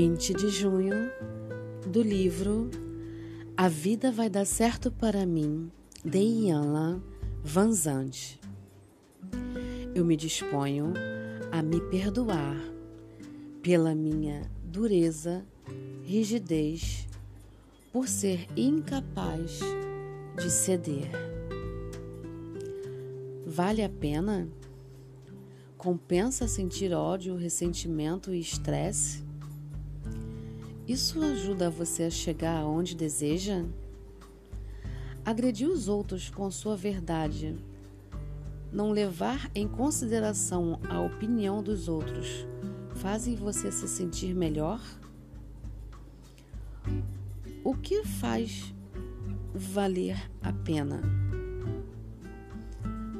20 de junho, do livro A Vida Vai Dar Certo para Mim, de Ianla Vanzante. Eu me disponho a me perdoar pela minha dureza, rigidez, por ser incapaz de ceder. Vale a pena? Compensa sentir ódio, ressentimento e estresse? Isso ajuda você a chegar aonde deseja? Agredir os outros com sua verdade, não levar em consideração a opinião dos outros, fazem você se sentir melhor? O que faz valer a pena?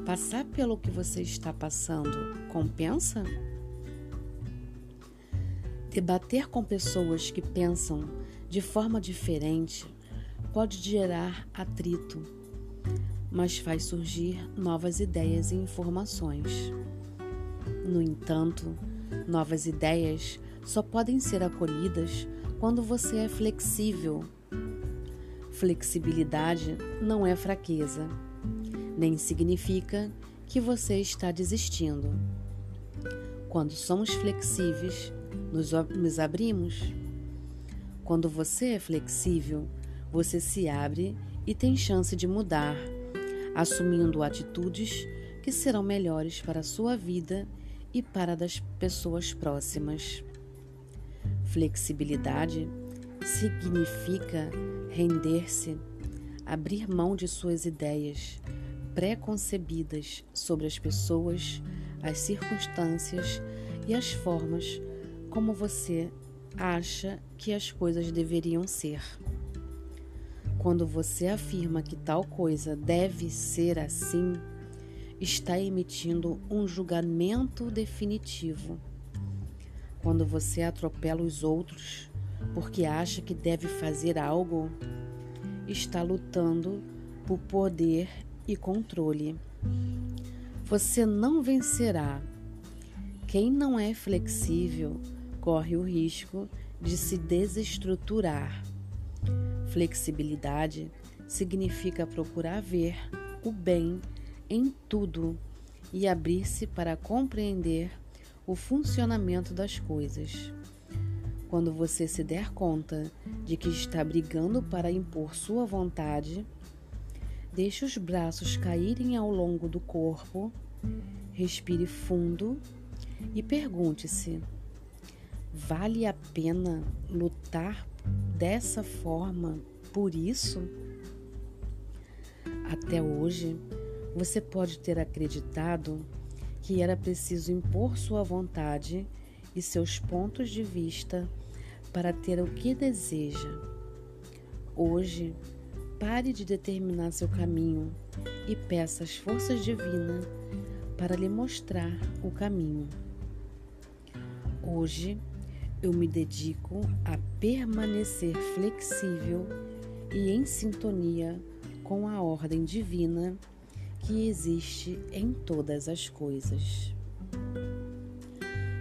Passar pelo que você está passando compensa? Debater com pessoas que pensam de forma diferente pode gerar atrito, mas faz surgir novas ideias e informações. No entanto, novas ideias só podem ser acolhidas quando você é flexível. Flexibilidade não é fraqueza nem significa que você está desistindo. Quando somos flexíveis, nos, nos abrimos. Quando você é flexível, você se abre e tem chance de mudar, assumindo atitudes que serão melhores para a sua vida e para das pessoas próximas. Flexibilidade significa render-se, abrir mão de suas ideias, preconcebidas sobre as pessoas, as circunstâncias e as formas como você acha que as coisas deveriam ser. Quando você afirma que tal coisa deve ser assim, está emitindo um julgamento definitivo. Quando você atropela os outros porque acha que deve fazer algo, está lutando por poder e controle. Você não vencerá. Quem não é flexível corre o risco de se desestruturar. Flexibilidade significa procurar ver o bem em tudo e abrir-se para compreender o funcionamento das coisas. Quando você se der conta de que está brigando para impor sua vontade, Deixe os braços caírem ao longo do corpo, respire fundo e pergunte-se: vale a pena lutar dessa forma por isso? Até hoje, você pode ter acreditado que era preciso impor sua vontade e seus pontos de vista para ter o que deseja. Hoje, Pare de determinar seu caminho e peça às forças divinas para lhe mostrar o caminho. Hoje eu me dedico a permanecer flexível e em sintonia com a ordem divina que existe em todas as coisas.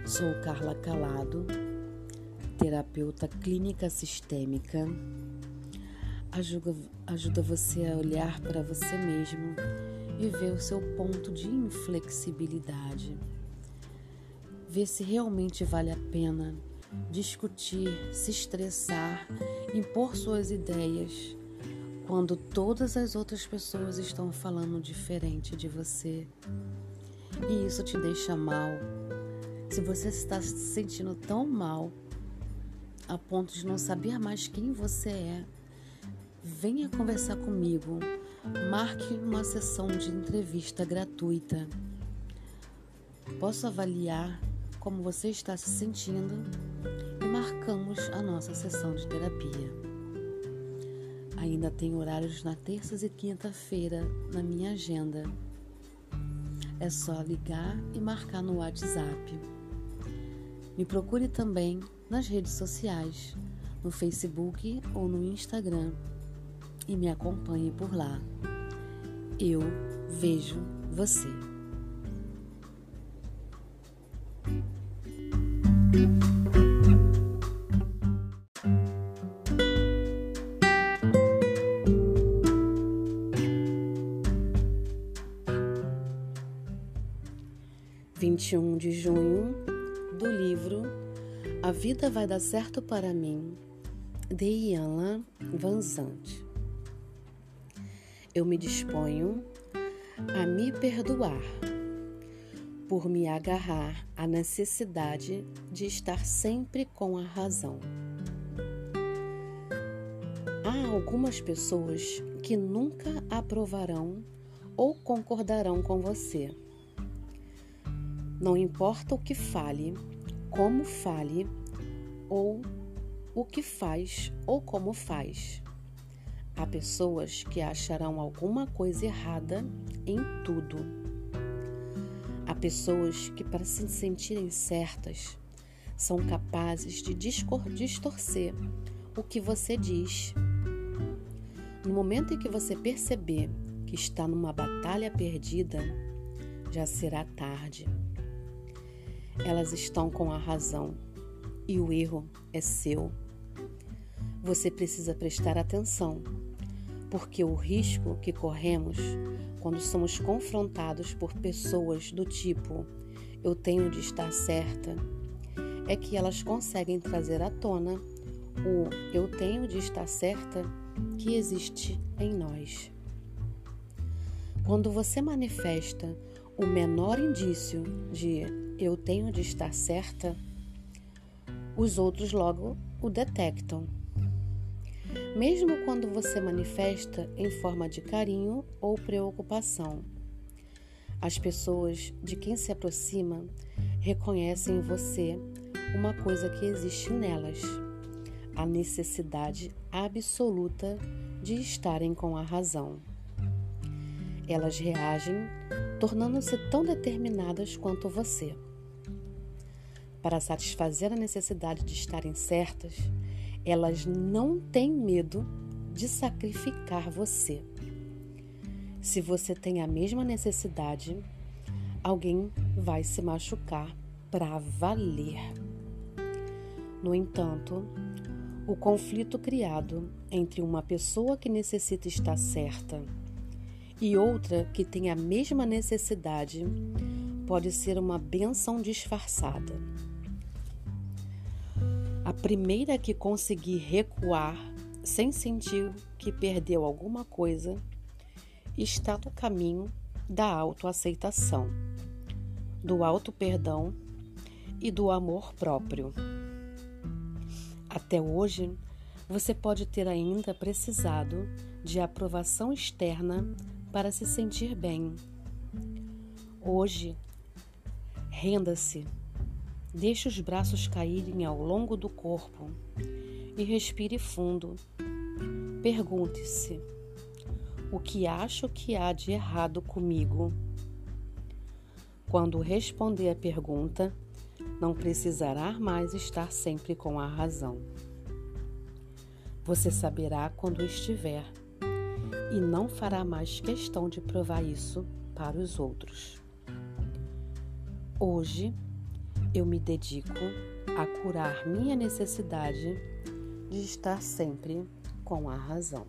Sou Carla Calado, terapeuta clínica sistêmica ajuda, ajuda você a olhar para você mesmo e ver o seu ponto de inflexibilidade. Ver se realmente vale a pena discutir, se estressar, impor suas ideias quando todas as outras pessoas estão falando diferente de você. E isso te deixa mal. Se você está se sentindo tão mal a ponto de não saber mais quem você é, venha conversar comigo. Marque uma sessão de entrevista gratuita. Posso avaliar como você está se sentindo e marcamos a nossa sessão de terapia. Ainda tem horários na terça e quinta-feira na minha agenda. É só ligar e marcar no WhatsApp. Me procure também nas redes sociais, no Facebook ou no Instagram e me acompanhe por lá. Eu vejo você. 21 de junho, do livro A Vida Vai Dar Certo para Mim, de Iana Vanzante. Eu me disponho a me perdoar por me agarrar à necessidade de estar sempre com a razão. Há algumas pessoas que nunca aprovarão ou concordarão com você. Não importa o que fale, como fale, ou o que faz ou como faz. Há pessoas que acharão alguma coisa errada em tudo. Há pessoas que, para se sentirem certas, são capazes de distorcer o que você diz. No momento em que você perceber que está numa batalha perdida, já será tarde. Elas estão com a razão e o erro é seu. Você precisa prestar atenção, porque o risco que corremos quando somos confrontados por pessoas do tipo eu tenho de estar certa é que elas conseguem trazer à tona o eu tenho de estar certa que existe em nós. Quando você manifesta o menor indício de eu tenho de estar certa, os outros logo o detectam. Mesmo quando você manifesta em forma de carinho ou preocupação, as pessoas de quem se aproxima reconhecem em você uma coisa que existe nelas: a necessidade absoluta de estarem com a razão. Elas reagem tornando-se tão determinadas quanto você. Para satisfazer a necessidade de estarem certas, elas não têm medo de sacrificar você. Se você tem a mesma necessidade, alguém vai se machucar para valer. No entanto, o conflito criado entre uma pessoa que necessita estar certa e outra que tem a mesma necessidade pode ser uma benção disfarçada. A primeira que conseguir recuar sem sentir que perdeu alguma coisa está no caminho da autoaceitação, do auto-perdão e do amor próprio. Até hoje, você pode ter ainda precisado de aprovação externa para se sentir bem. Hoje, renda-se, deixe os braços caírem ao longo do corpo e respire fundo. Pergunte-se: o que acho que há de errado comigo? Quando responder a pergunta, não precisará mais estar sempre com a razão. Você saberá quando estiver e não fará mais questão de provar isso para os outros. Hoje eu me dedico a curar minha necessidade de estar sempre com a razão.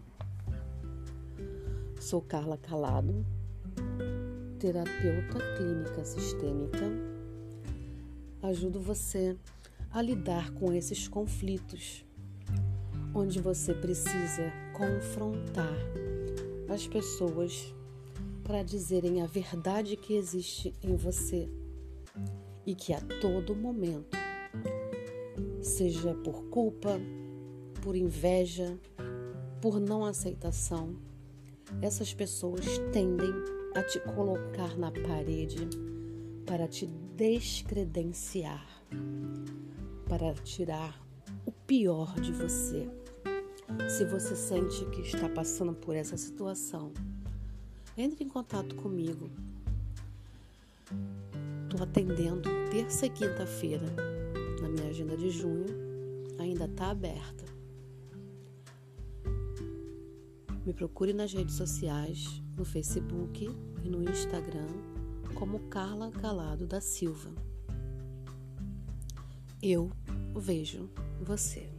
Sou Carla Calado, terapeuta clínica sistêmica. Ajudo você a lidar com esses conflitos, onde você precisa confrontar as pessoas para dizerem a verdade que existe em você e que a todo momento, seja por culpa, por inveja, por não aceitação, essas pessoas tendem a te colocar na parede para te descredenciar, para tirar o pior de você. Se você sente que está passando por essa situação, entre em contato comigo. Estou atendendo terça e quinta-feira na minha agenda de junho, ainda está aberta. Me procure nas redes sociais, no Facebook e no Instagram, como Carla Calado da Silva. Eu vejo você.